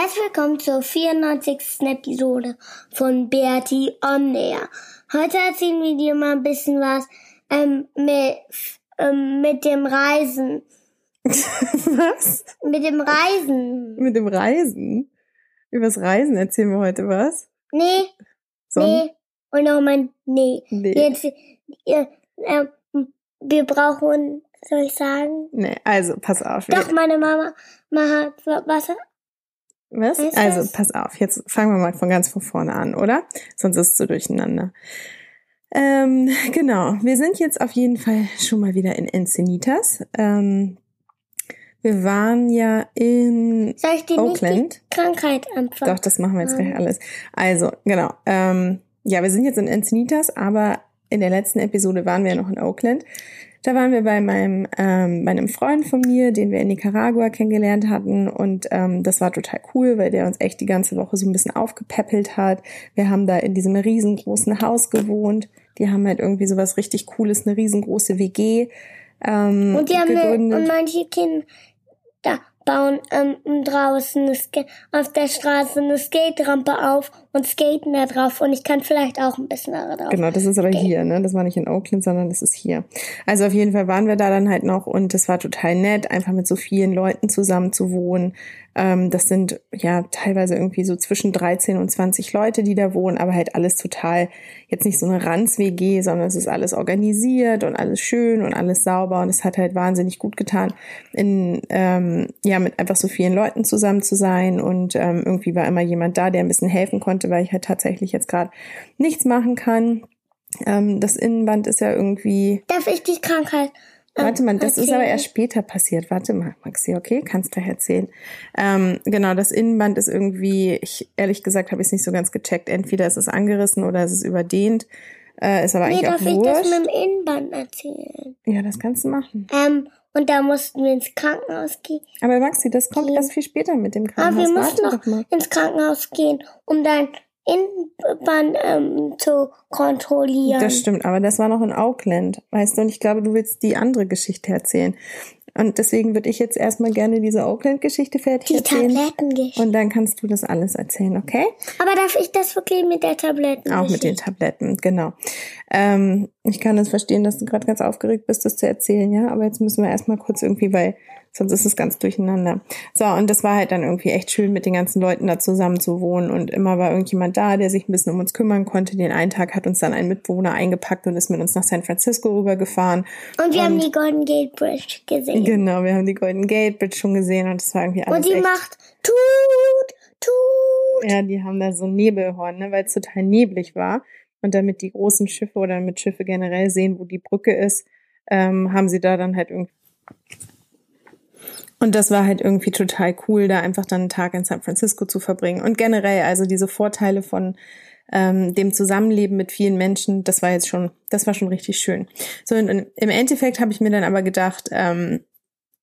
Herzlich willkommen zur 94. Episode von Bertie on Air. Heute erzählen wir dir mal ein bisschen was ähm, mit, ähm, mit dem Reisen. Was? Mit dem Reisen. Mit dem Reisen? Übers Reisen erzählen wir heute was? Nee, So, nee. Und nochmal nee. Nee. Jetzt, äh, äh, wir brauchen, soll ich sagen? nee, also pass auf. Doch, meine Mama, Mama hat was? Was? Du Also, was? pass auf, jetzt fangen wir mal von ganz von vorne an, oder? Sonst ist es so durcheinander. Ähm, genau, wir sind jetzt auf jeden Fall schon mal wieder in Encinitas. Ähm, wir waren ja in Soll ich dir nicht Oakland. die Krankheit anfangen? Doch, das machen wir jetzt gleich alles. Also, genau. Ähm, ja, wir sind jetzt in Encinitas, aber in der letzten Episode waren wir ja noch in Oakland. Da waren wir bei meinem, ähm, bei einem Freund von mir, den wir in Nicaragua kennengelernt hatten. Und ähm, das war total cool, weil der uns echt die ganze Woche so ein bisschen aufgepäppelt hat. Wir haben da in diesem riesengroßen Haus gewohnt. Die haben halt irgendwie sowas richtig Cooles, eine riesengroße WG ähm, Und die haben gegründet. und manche Kinder da bauen ähm, draußen eine auf der Straße eine Skaterampe auf und skaten da drauf. Und ich kann vielleicht auch ein bisschen da drauf. Genau, das ist aber hier, ne? Das war nicht in Oakland, sondern das ist hier. Also auf jeden Fall waren wir da dann halt noch und das war total nett, einfach mit so vielen Leuten zusammen zu wohnen. Ähm, das sind ja teilweise irgendwie so zwischen 13 und 20 Leute, die da wohnen, aber halt alles total, jetzt nicht so eine Ranz-WG, sondern es ist alles organisiert und alles schön und alles sauber und es hat halt wahnsinnig gut getan, in, ähm, ja, mit einfach so vielen Leuten zusammen zu sein und ähm, irgendwie war immer jemand da, der ein bisschen helfen konnte, weil ich halt tatsächlich jetzt gerade nichts machen kann. Ähm, das Innenband ist ja irgendwie. Darf ich die Krankheit? ähm, Warte mal, das ist aber erzählen? erst später passiert. Warte mal, Maxi, okay? Kannst gleich erzählen. Ähm, genau, das Innenband ist irgendwie, ich ehrlich gesagt habe ich es nicht so ganz gecheckt. Entweder ist es angerissen oder ist es ist überdehnt. Äh, ist aber Nee, eigentlich darf auch ich das wurscht. mit dem Innenband erzählen? Ja, das kannst du machen. Ähm, und da mussten wir ins Krankenhaus gehen. Aber Maxi, das kommt Okay. erst viel später mit dem Aber wir Krankenhaus. mussten Warte noch ins Krankenhaus gehen, um dein Innenband ähm, zu kontrollieren. Das stimmt, aber das war noch in Auckland, weißt du, und ich glaube, du willst die andere Geschichte erzählen. Und deswegen würde ich jetzt erstmal gerne diese Auckland-Geschichte fertig die erzählen. Tablettengeschichte. Und dann kannst du das alles erzählen, okay? Aber darf ich das wirklich mit der Tabletten? Auch mit den Tabletten, genau. Ähm, ich kann das verstehen, dass du gerade ganz aufgeregt bist, das zu erzählen, ja. Aber jetzt müssen wir erstmal kurz irgendwie, weil sonst ist es ganz durcheinander. So, und das war halt dann irgendwie echt schön, mit den ganzen Leuten da zusammen zu wohnen. Und immer war irgendjemand da, der sich ein bisschen um uns kümmern konnte. Den einen Tag hat uns dann ein Mitbewohner eingepackt und ist mit uns nach San Francisco rübergefahren. Und wir haben Und- die Golden Gate Bridge gesehen. Genau, wir haben die Golden Gate Bridge schon gesehen und das war irgendwie alles Und die echt macht tut, tut. Ja, die haben da so ein Nebelhorn, ne, weil es total neblig war. Und damit die großen Schiffe oder mit Schiffe generell sehen, wo die Brücke ist, ähm, haben sie da dann halt irgendwie. Und das war halt irgendwie total cool, da einfach dann einen Tag in San Francisco zu verbringen. Und generell, also diese Vorteile von ähm, dem Zusammenleben mit vielen Menschen, das war jetzt schon, das war schon richtig schön. So, und im Endeffekt habe ich mir dann aber gedacht, ähm,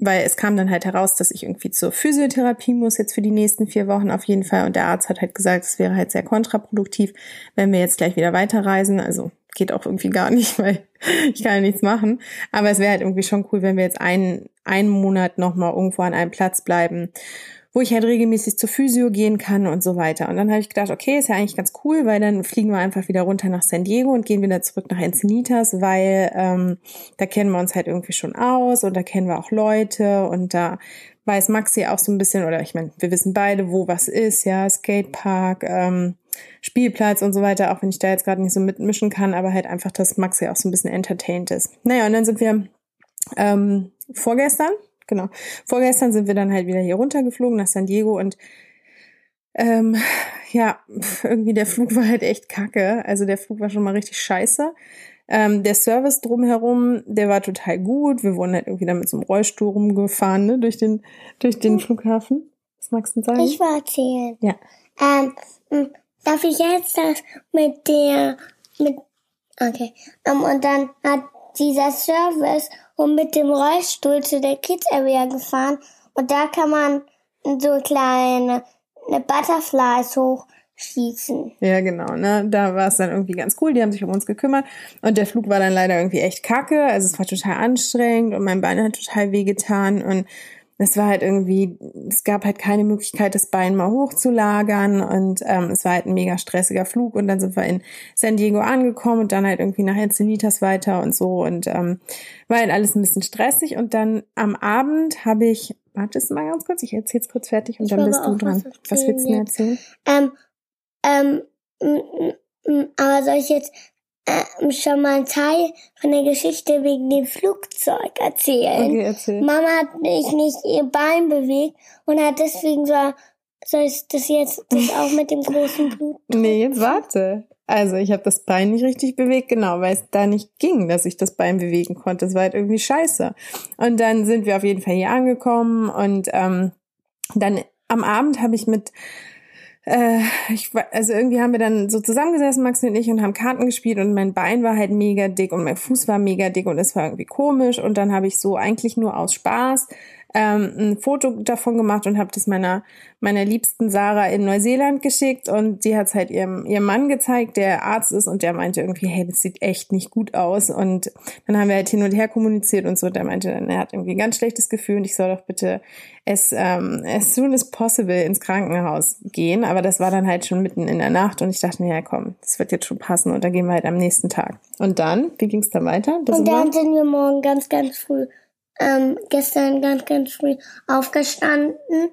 weil es kam dann halt heraus, dass ich irgendwie zur Physiotherapie muss jetzt für die nächsten vier Wochen auf jeden Fall. Und der Arzt hat halt gesagt, es wäre halt sehr kontraproduktiv, wenn wir jetzt gleich wieder weiterreisen. Also geht auch irgendwie gar nicht, weil ich kann ja nichts machen. Aber es wäre halt irgendwie schon cool, wenn wir jetzt einen, einen Monat nochmal irgendwo an einem Platz bleiben, wo ich halt regelmäßig zur Physio gehen kann und so weiter. Und dann habe ich gedacht, okay, ist ja eigentlich ganz cool, weil dann fliegen wir einfach wieder runter nach San Diego und gehen wieder zurück nach Encinitas, weil ähm, da kennen wir uns halt irgendwie schon aus und da kennen wir auch Leute und da weiß Maxi auch so ein bisschen, oder ich meine, wir wissen beide, wo was ist, ja, Skatepark, ähm, Spielplatz und so weiter, auch wenn ich da jetzt gerade nicht so mitmischen kann, aber halt einfach, dass Maxi auch so ein bisschen entertained ist. Naja, und dann sind wir ähm, vorgestern, genau, vorgestern sind wir dann halt wieder hier runtergeflogen nach San Diego und ähm, ja, irgendwie der Flug war halt echt kacke. Also der Flug war schon mal richtig scheiße. Ähm, der Service drumherum, der war total gut. Wir wurden halt irgendwie dann mit so einem Rollstuhl rumgefahren, ne, durch den, durch den Flughafen. Was magst du sagen? Ich will erzählen. Ja. Ähm, darf ich jetzt das mit der, mit, okay. Ähm, und dann hat dieser Service und mit dem Rollstuhl zu der Kids Area gefahren. Und da kann man so kleine eine Butterflies hochschießen. Ja, genau, ne? Da war es dann irgendwie ganz cool, die haben sich um uns gekümmert. Und der Flug war dann leider irgendwie echt kacke, also es war total anstrengend und mein Bein hat total wehgetan. Und es war halt irgendwie, es gab halt keine Möglichkeit, das Bein mal hochzulagern und ähm, es war halt ein mega stressiger Flug und dann sind wir in San Diego angekommen und dann halt irgendwie nach Encinitas weiter und so und ähm, war halt alles ein bisschen stressig und dann am Abend habe ich, wartest mal ganz kurz, ich erzähl's kurz fertig und Ich dann bist du dran. was Was willst du mir erzählen? Ähm, ähm, aber soll ich jetzt äh, schon mal einen Teil von der Geschichte wegen dem Flugzeug erzählen? Okay, erzähl. Mama hat nicht, nicht ihr Bein bewegt und hat deswegen so, soll ich das jetzt das auch mit dem großen Blut? Nee, jetzt warte. Also ich habe das Bein nicht richtig bewegt, genau, weil es da nicht ging, dass ich das Bein bewegen konnte. Das war halt irgendwie scheiße. Und dann sind wir auf jeden Fall hier angekommen und ähm, dann am Abend habe ich mit äh, ich, also irgendwie haben wir dann so zusammengesessen, Maxi und ich, und haben Karten gespielt und mein Bein war halt mega dick und mein Fuß war mega dick und es war irgendwie komisch und dann habe ich so eigentlich nur aus Spaß ähm, ein Foto davon gemacht und habe das meiner meiner liebsten Sarah in Neuseeland geschickt und die hat es halt ihrem ihrem Mann gezeigt, der Arzt ist und der meinte irgendwie, hey, das sieht echt nicht gut aus und dann haben wir halt hin und her kommuniziert und so. Und der meinte dann, er hat irgendwie ein ganz schlechtes Gefühl und ich soll doch bitte as, ähm, as soon as possible ins Krankenhaus gehen. Aber das war dann halt schon mitten in der Nacht und ich dachte mir, ja komm, das wird jetzt schon passen und dann gehen wir halt am nächsten Tag. Und dann, wie ging es dann weiter? Das Und dann sind wir morgen ganz, ganz früh, ähm, gestern ganz, ganz früh aufgestanden.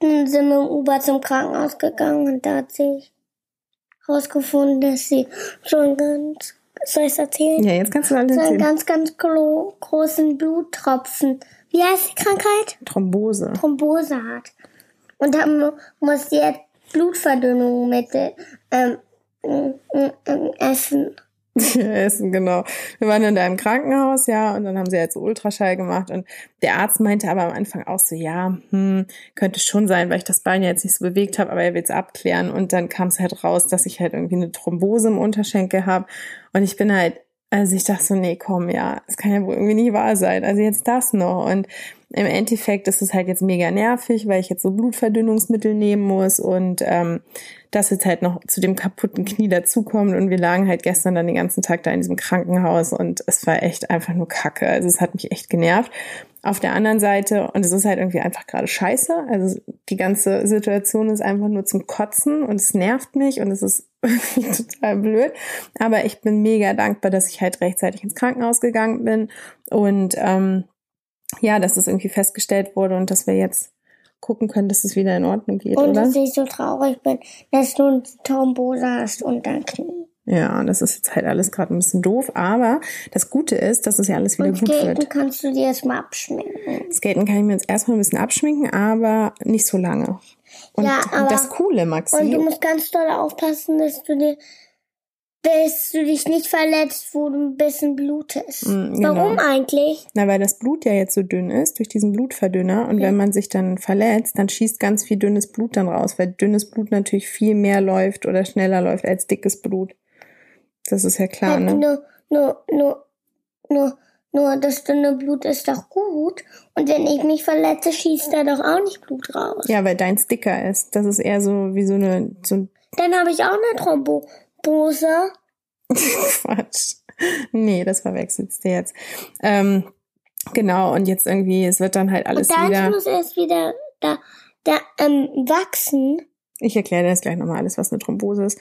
Dann sind wir im Uber zum Krankenhaus gegangen und da hat sich herausgefunden, dass sie schon ganz, soll ich erzählen? ja, jetzt kannst du alles So einen ganz, ganz gro großen Bluttropfen. Wie heißt die Krankheit? Thrombose. Thrombose hat. Und dann mu- muss sie jetzt Blutverdünnungsmittel ähm, ähm, ähm, essen. Essen, genau. Wir waren dann da im Krankenhaus, ja, und dann haben sie halt so Ultraschall gemacht und der Arzt meinte aber am Anfang auch so, ja, hm, könnte schon sein, weil ich das Bein ja jetzt nicht so bewegt habe, aber er will es abklären und dann kam es halt raus, dass ich halt irgendwie eine Thrombose im Unterschenkel habe und ich bin halt, also ich dachte so, nee, komm, ja, das kann ja wohl irgendwie nicht wahr sein, also jetzt das noch und im Endeffekt ist es halt jetzt mega nervig, weil ich jetzt so Blutverdünnungsmittel nehmen muss und ähm, das jetzt halt noch zu dem kaputten Knie dazukommt und wir lagen halt gestern dann den ganzen Tag da in diesem Krankenhaus und es war echt einfach nur Kacke. Also es hat mich echt genervt. Auf der anderen Seite, und es ist halt irgendwie einfach gerade scheiße, also die ganze Situation ist einfach nur zum Kotzen und es nervt mich und es ist irgendwie total blöd. Aber ich bin mega dankbar, dass ich halt rechtzeitig ins Krankenhaus gegangen bin und ähm, ja, dass es irgendwie festgestellt wurde und dass wir jetzt gucken können, dass es wieder in Ordnung geht, Und oder? dass ich so traurig bin, dass du eine Thrombose hast unter Knie. Ja, das ist jetzt halt alles gerade ein bisschen doof, aber das Gute ist, dass es ja alles wieder Und gut Skaten wird. kannst du dir jetzt mal abschminken. Skaten kann ich mir jetzt erstmal ein bisschen abschminken, aber nicht so lange. Und Ja, aber- das Coole, Maxi, Und du musst ganz doll aufpassen, dass du dir, dass du dich nicht verletzt, wo du ein bisschen blutest. Mm, genau. Warum eigentlich? na, weil das Blut ja jetzt so dünn ist durch diesen Blutverdünner und Ja. wenn man sich dann verletzt, dann schießt ganz viel dünnes Blut dann raus, weil dünnes Blut natürlich viel mehr läuft oder schneller läuft als dickes Blut. Das ist ja klar, Halt ne? Nur, nur, nur, nur, nur das dünne Blut ist doch gut. Und wenn ich mich verletze, schießt da doch auch nicht Blut raus. Ja, weil deins dicker ist. Das ist eher so wie so eine so Dann habe ich auch eine Thrombose. Quatsch. Nee, das verwechselst du jetzt. Ähm, genau, und jetzt irgendwie, es wird dann halt alles Und dann wieder. muss es wieder da, da ähm, wachsen. Ich erkläre dir jetzt gleich nochmal alles, was eine Thrombose ist.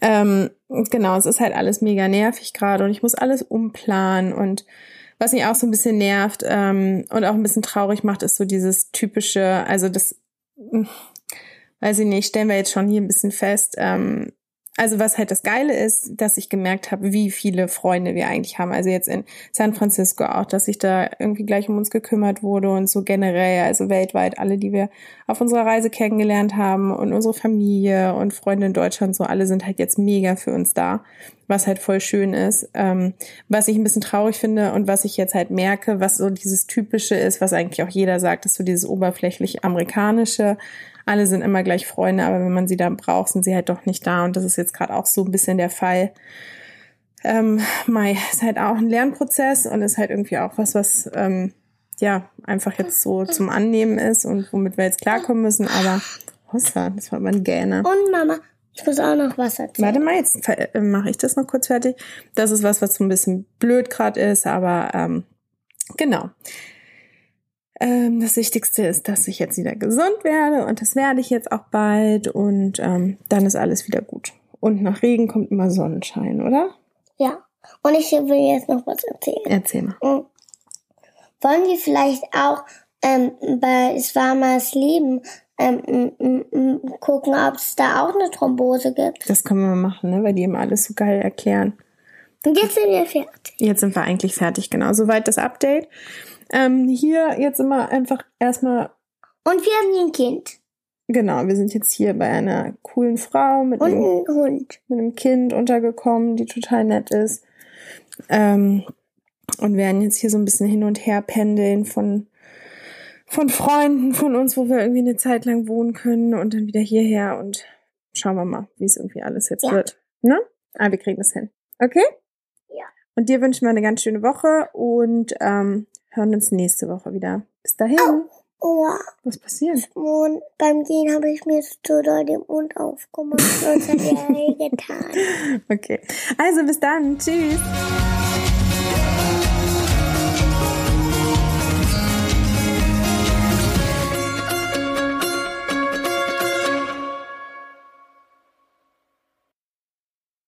Ähm, genau, es ist halt alles mega nervig gerade und ich muss alles umplanen und was mich auch so ein bisschen nervt ähm, und auch ein bisschen traurig macht, ist so dieses typische, also das, hm, weiß ich nicht, stellen wir jetzt schon hier ein bisschen fest, ähm, also was halt das Geile ist, dass ich gemerkt habe, wie viele Freunde wir eigentlich haben. Also jetzt in San Francisco auch, dass sich da irgendwie gleich um uns gekümmert wurde und so generell, also weltweit alle, die wir auf unserer Reise kennengelernt haben und unsere Familie und Freunde in Deutschland, so alle sind halt jetzt mega für uns da, was halt voll schön ist. Ähm, was ich ein bisschen traurig finde und was ich jetzt halt merke, was so dieses Typische ist, was eigentlich auch jeder sagt, ist so dieses oberflächlich amerikanische alle sind immer gleich Freunde, aber wenn man sie dann braucht, sind sie halt doch nicht da. Und das ist jetzt gerade auch so ein bisschen der Fall. Ähm, Mai ist halt auch ein Lernprozess und ist halt irgendwie auch was, was ähm, ja einfach jetzt so zum Annehmen ist und womit wir jetzt klarkommen müssen. Aber Hossa, das war mein Gähne. Und Mama, ich muss auch noch was erzählen. Warte mal, jetzt äh, mache ich das noch kurz fertig. Das ist was, was so ein bisschen blöd gerade ist, aber ähm, genau. Ähm, das Wichtigste ist, dass ich jetzt wieder gesund werde und das werde ich jetzt auch bald und ähm, dann ist alles wieder gut. Und nach Regen kommt immer Sonnenschein, oder? Ja. Und ich will jetzt noch was erzählen. Erzähl mal. Mhm. Wollen wir vielleicht auch ähm, bei Swamas Leben ähm, gucken, ob es da auch eine Thrombose gibt? Das können wir mal machen, ne? weil die immer alles so geil erklären. Und jetzt sind wir fertig. Jetzt sind wir eigentlich fertig, genau. Soweit das Update. Ähm, hier jetzt immer einfach erstmal. Und wir haben ein Kind. Genau, wir sind jetzt hier bei einer coolen Frau mit, Und einem, ein Hund. mit einem Kind untergekommen, die total nett ist. Ähm, und werden jetzt hier so ein bisschen hin und her pendeln von, von Freunden von uns, wo wir irgendwie eine Zeit lang wohnen können und dann wieder hierher und schauen wir mal, wie es irgendwie alles jetzt Ja. wird. Ne? Aber wir kriegen das hin. Okay? Ja. Und dir wünschen wir eine ganz schöne Woche und ähm, hören uns nächste Woche wieder. Bis dahin. Oh, Was passiert? und beim Gehen habe ich mir so doll den Mund aufgemacht. Und das hat er getan. Okay. Also bis dann. Tschüss.